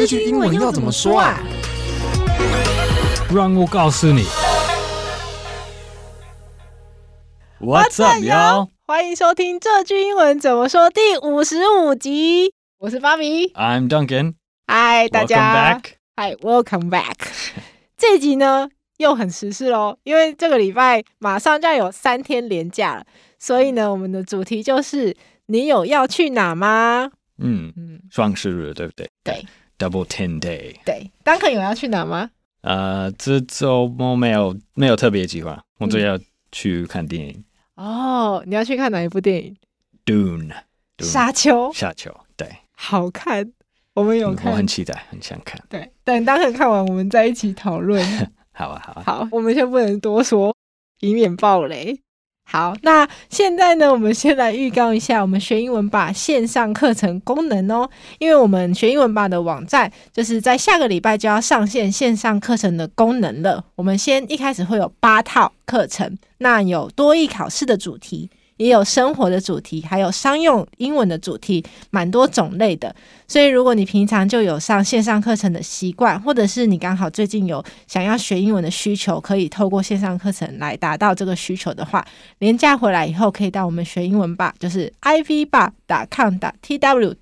这句英文要怎么说啊？让我告诉你。What's up, y'all？欢迎收听这句英文怎么说第五十五集。我是芭比，I'm Duncan。Hi，，大家。Welcome back。嗨，Welcome back。这集呢又很时事喽，因为这个礼拜马上就要有三天连假了，所以呢，我们的主题就是你有要去哪吗？嗯嗯，双十日对不对？对，Double Ten Day。对，Duncan 有要去哪吗？呃，这周末没有没有特别计划，我就要去看电影。哦，你要去看哪一部电影？Dune，沙丘。沙丘，对，好看，我们有看，我很期待，很想看。对，等 Duncan 看完，我们再一起讨论。好啊，好啊，好，我们先不能多说，以免爆雷。好，那现在呢，我们先来预告一下我们学英文吧线上课程功能哦。因为我们学英文吧的网站就是在下个礼拜就要上线线上课程的功能了。我们先一开始会有八套课程，那有多益考试的主题。也有生活的主题，还有商用英文的主题，蛮多种类的。所以，如果你平常就有上线上课程的习惯，或者是你刚好最近有想要学英文的需求，可以透过线上课程来达到这个需求的话，廉价回来以后，可以到我们学英文吧，就是 ivbar.com.tw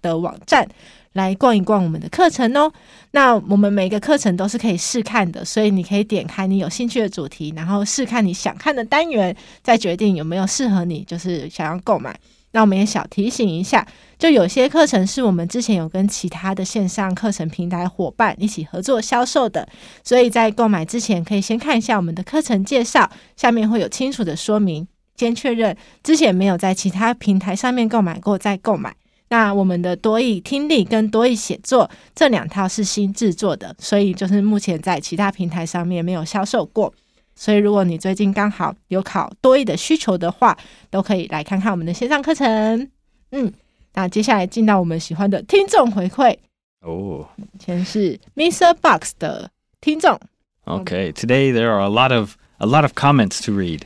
的网站。来逛一逛我们的课程哦。那我们每个课程都是可以试看的，所以你可以点开你有兴趣的主题，然后试看你想看的单元，再决定有没有适合你，就是想要购买。那我们也小提醒一下，就有些课程是我们之前有跟其他的线上课程平台伙伴一起合作销售的，所以在购买之前可以先看一下我们的课程介绍，下面会有清楚的说明，先确认之前没有在其他平台上面购买过再购买。那我们的多益听力跟多益写作这两套是新制作的，所以就是目前在其他平台上面没有销售过。所以如果你最近刚好有考多益的需求的话，都可以来看看我们的线上课程。嗯，那接下来进到我们喜欢的听众回馈哦，先是 Mr. Box 的听众。Okay, today there are a lot of a lot of comments to read.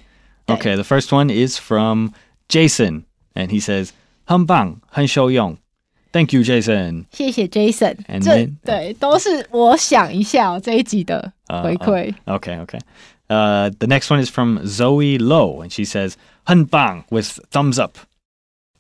Okay, the first one is from Jason, and he says. 很棒，很受用。Thank you, Jason。谢谢 Jason。And then, 这对都是我想一下、哦、这一集的回馈。Uh, uh, okay, okay. Uh, the next one is from Zoe Low, and she says 很棒 with thumbs up.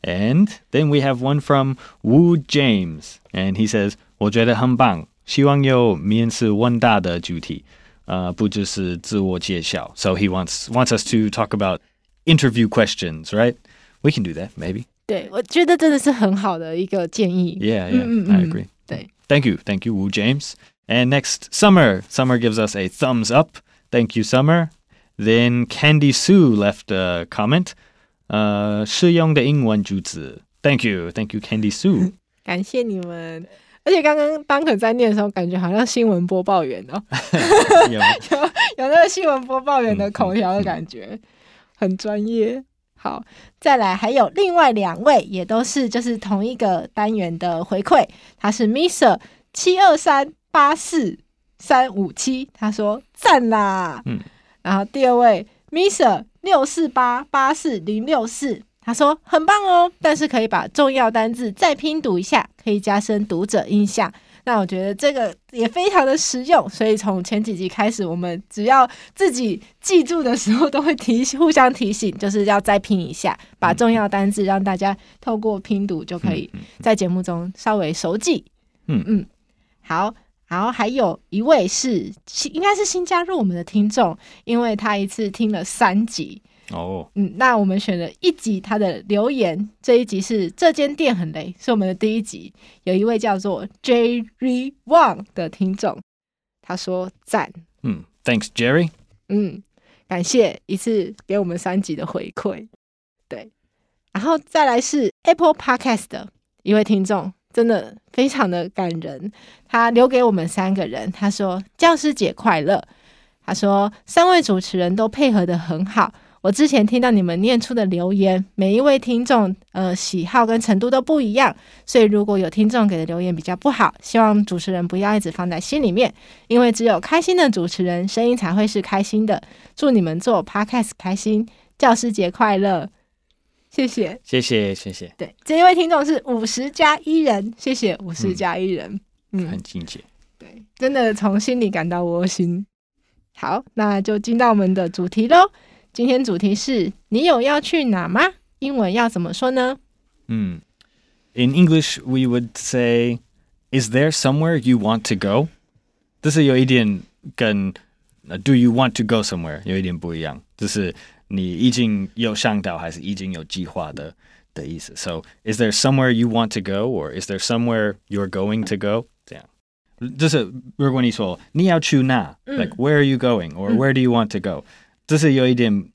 And then we have one from Wu James, and he says 我觉得很棒，希望有面试问答的主题，呃，不只是自我介绍。So he wants wants us to talk about interview questions, right? We can do that, maybe. 对，我觉得真的是很好的一个建议。Yeah, yeah, 嗯嗯嗯 I agree. 对，Thank you, thank you, Wu James. And next, Summer. Summer gives us a thumbs up. Thank you, Summer. Then Candy Sue left a comment. 呃，适用的英文句子。Thank you, thank you, Candy Sue. 感谢你们。而且刚刚 Duncan 在念的时候，感觉好像新闻播报员哦，有有有那个新闻播报员的口条的感觉，很专业。好，再来还有另外两位，也都是就是同一个单元的回馈。他是 Mister 七二三八四三五七，他说赞啦。嗯，然后第二位 Mister 六四八八四零六四，他说很棒哦，但是可以把重要单字再拼读一下，可以加深读者印象。那我觉得这个也非常的实用，所以从前几集开始，我们只要自己记住的时候，都会提互相提醒，就是要再拼一下，把重要单字让大家透过拼读就可以在节目中稍微熟记。嗯嗯，好，然后还有一位是新，应该是新加入我们的听众，因为他一次听了三集。哦，嗯，那我们选了一集他的留言，这一集是这间店很雷，是我们的第一集。有一位叫做 Jerry Wang 的听众，他说赞，嗯，Thanks Jerry，嗯，感谢一次给我们三集的回馈，对，然后再来是 Apple Podcast 的一位听众，真的非常的感人，他留给我们三个人，他说教师节快乐，他说三位主持人都配合的很好。我之前听到你们念出的留言，每一位听众呃喜好跟程度都不一样，所以如果有听众给的留言比较不好，希望主持人不要一直放在心里面，因为只有开心的主持人声音才会是开心的。祝你们做 Podcast 开心，教师节快乐！谢谢，谢谢，谢谢。对，这一位听众是五十加一人，谢谢五十加一人。嗯，很亲切。对，真的从心里感到窝心。好，那就进到我们的主题喽。今天主题是你有要去哪吗？英文要怎么说呢？嗯，In English we would say, "Is there somewhere you want to go?" 这是有一点跟 "Do you want to go somewhere" 有一点不一样，就是你已经有想到还是已经有计划的的意思。So, is there somewhere you want to go, or is there somewhere you're going to go? 这样，就是如果你说你要去哪，嗯，like where are you going, or where do you want to go？ 这是有一点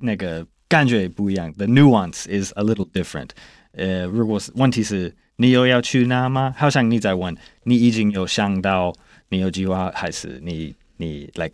那个感觉不一样。The nuance is a little different。呃，如果是问题是你有要去哪吗？好像你在问你已经有想到，你有计划，还是你你 like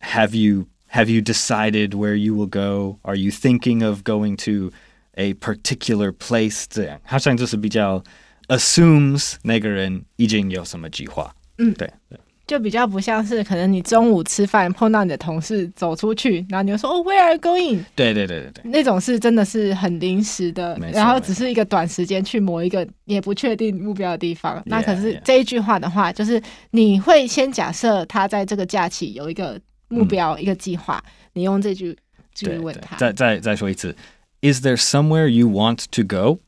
have you have you decided where you will go? Are you thinking of going to a particular place？这样好像就是比较 assumes 那个人已经有什么计划。嗯，对对。 就比较不像是可能你中午吃饭碰到你的同事走出去，然后你就说哦，Where are you going？对对对对对，那种是真的是很临时的，然后只是一个短时间去某一个也不确定目标的地方。那可是这一句话的话，就是你会先假设他在这个假期有一个目标、一个计划，你用这句句问他。再再再说一次，Is there somewhere you want to go？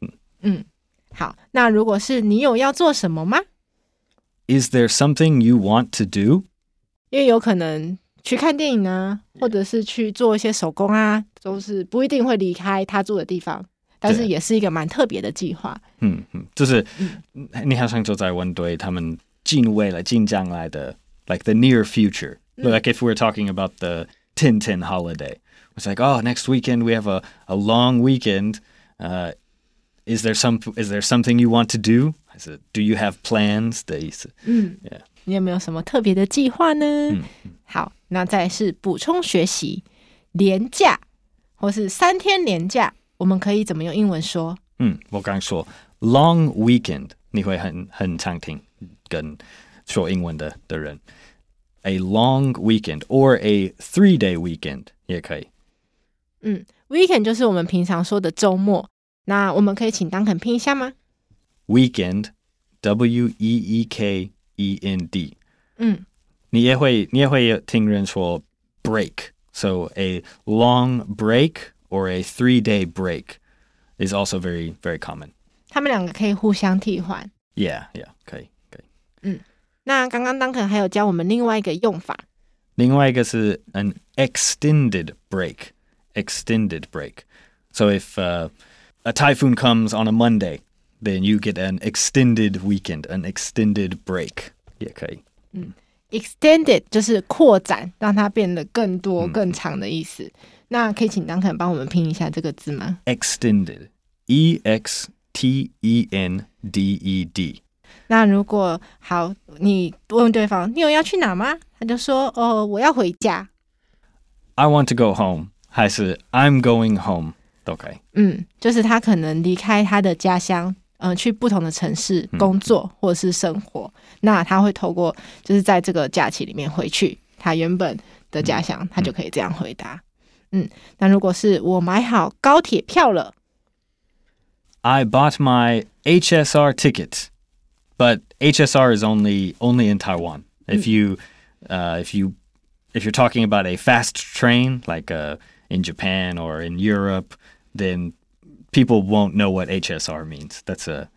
嗯嗯，好，那如果是你有要做什么吗 ？Is there something you want to do？因为有可能去看电影啊，或者是去做一些手工啊，都是不一定会离开他住的地方，但是也是一个蛮特别的计划。嗯嗯，就是、嗯、你好像就在问对他们近未来、近将来的，like the near future、嗯。Like if we're talking about the Tintin holiday, it's like, oh, next weekend we have a a long weekend. Uh, is there some is there something you want to do? 还是 Do you have plans 的意思？嗯，yeah. 你有没有什么特别的计划呢？嗯，好，那再是补充学习，连假或是三天连假，我们可以怎么用英文说？嗯，我刚说 long weekend，你会很很常听跟说英文的的人，a long weekend or a three day weekend 也可以。嗯，weekend 就是我们平常说的周末，那我们可以请 Duncan 拼一下吗 ？Weekend, W E E K E N D。嗯，你也会你也会听人说 break。So a long break or a three day break is also very very common。他们两个可以互相替换。Yeah, yeah，可以可以。嗯，那刚刚 Duncan 还有教我们另外一个用法。另外一个是 an extended break。Extended break。So if、uh, a typhoon comes on a Monday。 Then you get an extended weekend, an extended break 也可以。嗯，extended 就是扩展，让它变得更多、更长的意思。嗯、那可以请 Duncan 帮我们拼一下这个字吗？Extended, E X T E N D E D。那如果好，你问对方你有要去哪吗？他就说哦，我要回家。I want to go home，还是 I'm going home 都可以。嗯，就是他可能离开他的家乡。 嗯，去不同的城市工作或者是生活，嗯，那他会透过就是在这个假期里面回去他原本的家乡，嗯，他就可以这样回答。嗯，那如果是我买好高铁票了，I bought my HSR ticket, but HSR is only only in Taiwan. If you, uh, if you, if you're talking about a fast train like uh, in Japan or in Europe, then People won't know what HSR means. That's a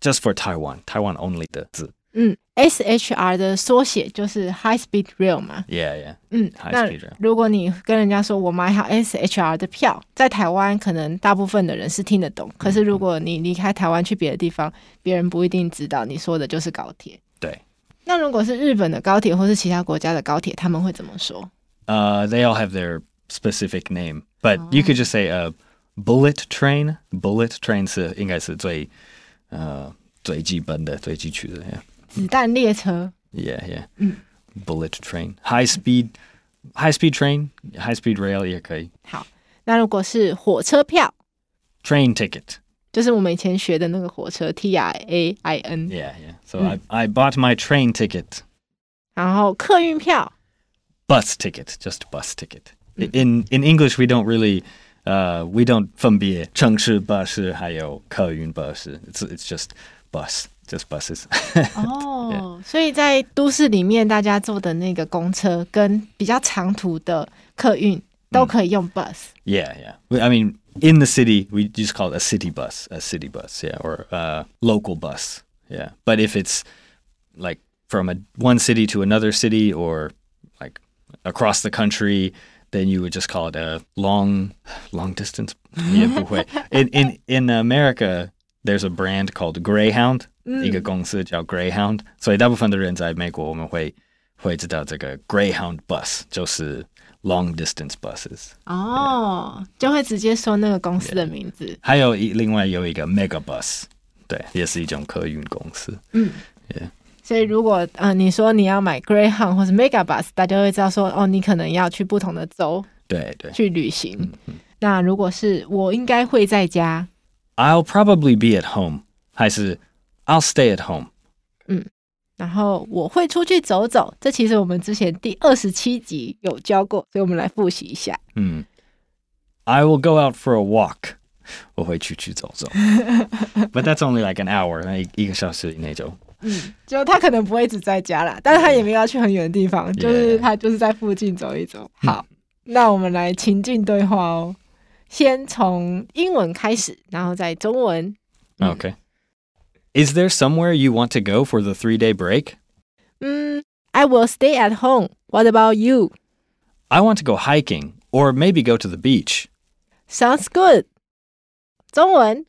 just for Taiwan, Taiwan only 的字。嗯，SHR 的缩写就是 High Speed Rail 嘛。Yeah, yeah. 嗯，High Speed Rail。如果你跟人家说我买好 SHR 的票，在台湾可能大部分的人是听得懂。可是如果你离开台湾去别的地方，别人不一定知道你说的就是高铁。对。那如果是日本的高铁或是其他国家的高铁，他们会怎么说？呃、uh,，They all have their specific name, but you could just say uh. Bullet train, bullet train 是应该是最呃最基本的、最基础的。Yeah. 子弹列车。Yeah, yeah. 嗯。Bullet train, high speed, high speed train, high speed rail 也可以。好，那如果是火车票，train ticket，就是我们以前学的那个火车 T R A I N。Yeah, yeah. So、嗯、I I bought my train ticket. 然后客运票，bus ticket, just bus ticket. In in English, we don't really 呃、uh,，we don't 分别城市巴士还有客运巴士，it's it's just bus, just buses. 哦， oh, 所以在都市里面，大家坐的那个公车跟比较长途的客运都可以用 bus. Yeah, yeah. I mean, in the city, we just call it a city bus, a city bus, yeah, or a local bus, yeah. But if it's like from a one city to another city or like across the country, then you would just call it a long long distance. in in in America, there's a brand called Greyhound，、嗯、一个公司叫 Greyhound，所以大部分的人在美国我们会会知道这个 Greyhound bus 就是 long distance buses。哦，yeah. 就会直接说那个公司的名字。Yeah. 还有一另外有一个 Mega Bus，对，也是一种客运公司。嗯，Yeah. 所以如果呃你说你要买 Greyhound 或是 Mega Bus，大家会知道说哦，你可能要去不同的州，对对，去旅行。嗯嗯、那如果是我应该会在家，I'll probably be at home，还是 I'll stay at home。嗯，然后我会出去走走，这其实我们之前第二十七集有教过，所以我们来复习一下。嗯，I will go out for a walk，我会出去走走，But that's only like an hour，那一个小时以内就。 嗯，就他可能不会只在家啦，但是他也没有要去很远的地方，就是他就是在附近走一走。好，那我们来情境对话哦，先从英文开始，然后再中文。Okay. Is there somewhere you want to go for the three-day break? 嗯，I will stay at home. What about you? I want to go hiking or maybe go to the beach. Sounds good. 中文。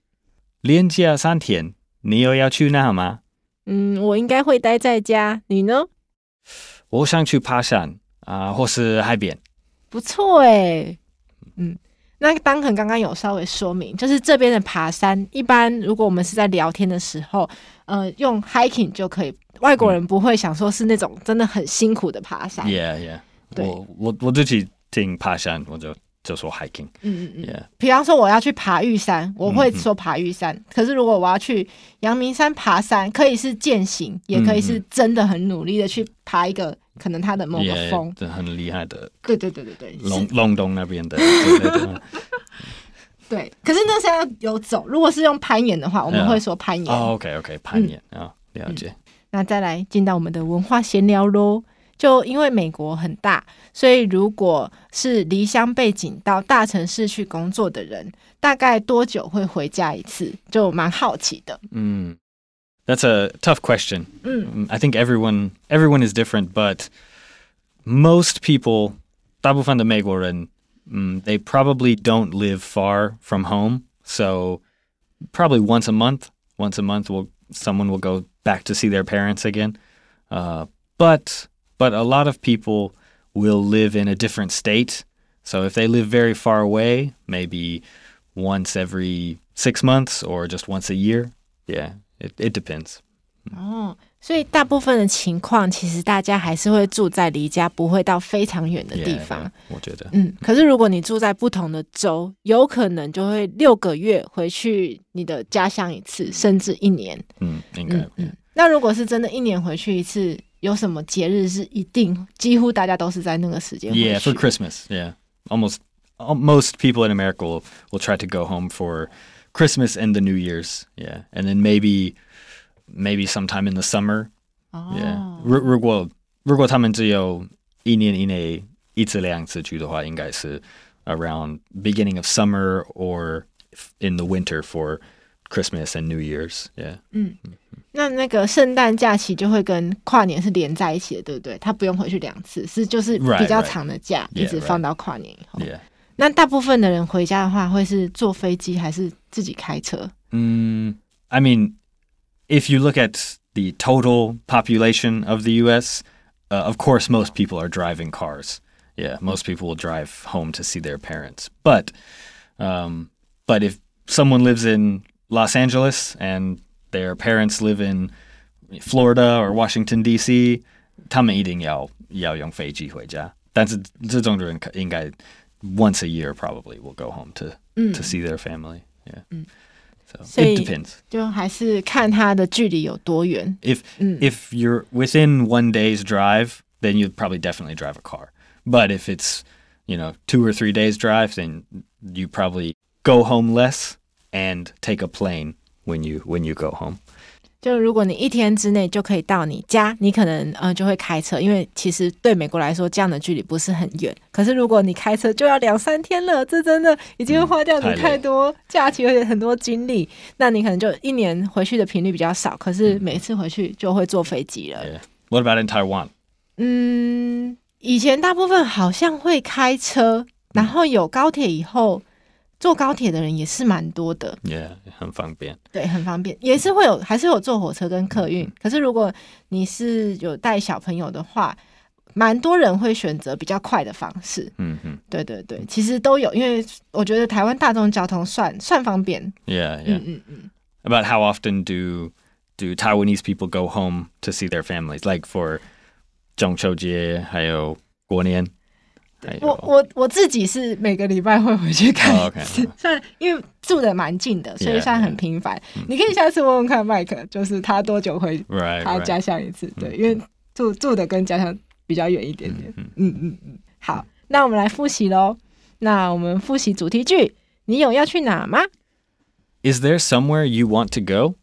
连假三天，你有要去哪吗？嗯，我应该会待在家。你呢？我想去爬山啊、呃，或是海边。不错哎。嗯，那当肯刚刚有稍微说明，就是这边的爬山，一般如果我们是在聊天的时候，呃，用 hiking 就可以。外国人不会想说是那种真的很辛苦的爬山。Yeah, yeah。对，我我我自己听爬山，我就。就说 hiking，嗯嗯嗯，比方说我要去爬玉山，我会说爬玉山。嗯、可是如果我要去阳明山爬山，可以是践行，也可以是真的很努力的去爬一个可能它的某个峰，这、很厉害的。对对对对对，龙龙洞那边的。对，对，对，对，可是那是要有走。如果是用攀岩的话，我们会说攀岩。哦、yeah. oh,，OK OK，攀岩啊、嗯哦，了解、嗯。那再来进到我们的文化闲聊喽。就因为美国很大，所以如果是离乡背井到大城市去工作的人，大概多久会回家一次？就蛮好奇的。嗯，That's a tough question. 嗯，I think everyone everyone is different, but most people，大部分的美国人，嗯，they probably don't live far from home, so probably once a month, once a month, will someone will go back to see their parents again. Uh, but But a lot of people will live in a different state. So if they live very far away, maybe once every six months or just once a year. Yeah, it it depends. 哦，所以大部分的情况，其实大家还是会住在离家不会到非常远的地方。Yeah, yeah, 我觉得，嗯，可是如果你住在不同的州，有可能就会六个月回去你的家乡一次，甚至一年。嗯，应该。嗯嗯，那如果是真的一年回去一次。 有什么节日是一定几乎大家都是在那个时间？Yeah, for Christmas. Yeah, almost most people in America will will try to go home for Christmas and the New Year's. Yeah, and then maybe maybe sometime in the summer. Yeah，如如果如果他们只有一年以内一次两次去的话，应该是 around beginning of summer or in the winter for Christmas and New Year's. Yeah. 嗯。 那那个圣诞假期就会跟跨年是连在一起的，对不对？他不用回去两次，是就是比较长的假，right, right. 一直放到跨年以后。Yeah, right. 那大部分的人回家的话，会是坐飞机还是自己开车？嗯、um,，I mean, if you look at the total population of the U.S., uh, of course, most people are driving cars. Yeah, most people will drive home to see their parents. But, um, but if someone lives in Los Angeles and their parents live in Florida or Washington D.C. 他们一定要要用飞机回家，但是这种人应该 once a year probably will go home to、嗯、to see their family. Yeah. 嗯 So it depends. 就还是看它的距离有多远。If、嗯、if you're within one day's drive, then you'd probably definitely drive a car. But if it's you know two or three days drive, then you probably go home less and take a plane when you when you go home. 就如果你一天之内就可以到你家，你可能呃就会开车，因为其实对美国来说这样的距离不是很远。可是如果你开车就要两三天了，这真的已经花掉你太多假期而且很多精力。那你可能就一年回去的频率比较少，可是每次回去就会坐飞机了。What about in Taiwan? 嗯，以前大部分好像会开车，然后有高铁以后。坐高铁的人也是蛮多的，Yeah，很方便。对，很方便，也是会有，还是有坐火车跟客运。可是如果你是有带小朋友的话，蛮多人会选择比较快的方式。嗯嗯，对对对，其实都有，因为我觉得台湾大众交通算算方便。Yeah, yeah. 嗯嗯嗯。About how often do do Taiwanese people go home to see their families? Like for 中秋节，还有过年。我我我自己是每个礼拜会回去看一次，算、oh, okay. 因为住的蛮近的，所以算很频繁。Yeah, yeah. 你可以下次问问看麦克，就是他多久回他家乡一次？Right, right. 对，因为住住的跟家乡比较远一点点。嗯嗯嗯嗯。好，那我们来复习喽。那我们复习主题句：你有要去哪吗？Is there somewhere you want to go？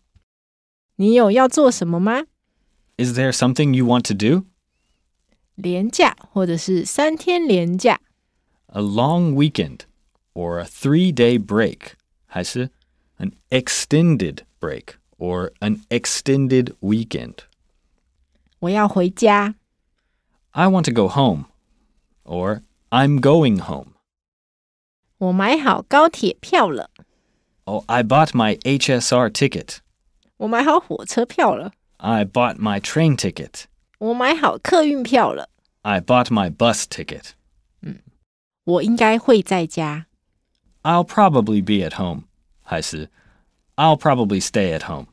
你有要做什么吗？Is there something you want to do？连假或者是三天连假，a long weekend or a three-day break，还是 an extended break or an extended weekend。我要回家，I want to go home or I'm going home。我买好高铁票了，Oh, I bought my HSR ticket。我买好火车票了，I bought my train ticket。 我买好客运票了。I bought my bus ticket. 嗯，我应该会在家。I'll probably be at home. 还是 I'll probably stay at home.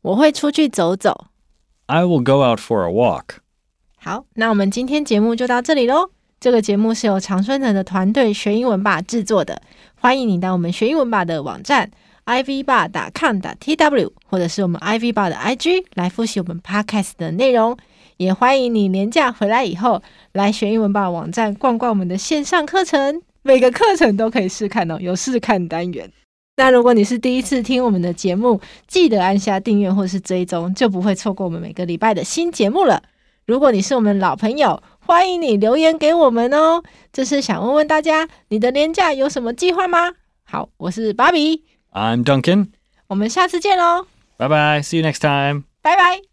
我会出去走走。I will go out for a walk. 好，那我们今天节目就到这里喽。这个节目是由常春藤的团队学英文吧制作的。欢迎你到我们学英文吧的网站。ivbar.com.tw 或者是我们 ivbar 的 IG 来复习我们 podcast 的内容，也欢迎你年假回来以后来学英文吧网站逛逛我们的线上课程，每个课程都可以试看哦，有试看单元。那如果你是第一次听我们的节目，记得按下订阅或是追踪，就不会错过我们每个礼拜的新节目了。如果你是我们老朋友，欢迎你留言给我们哦。这是想问问大家，你的年假有什么计划吗？好，我是芭比。I'm Duncan。我们下次见喽！拜拜，See you next time。拜拜。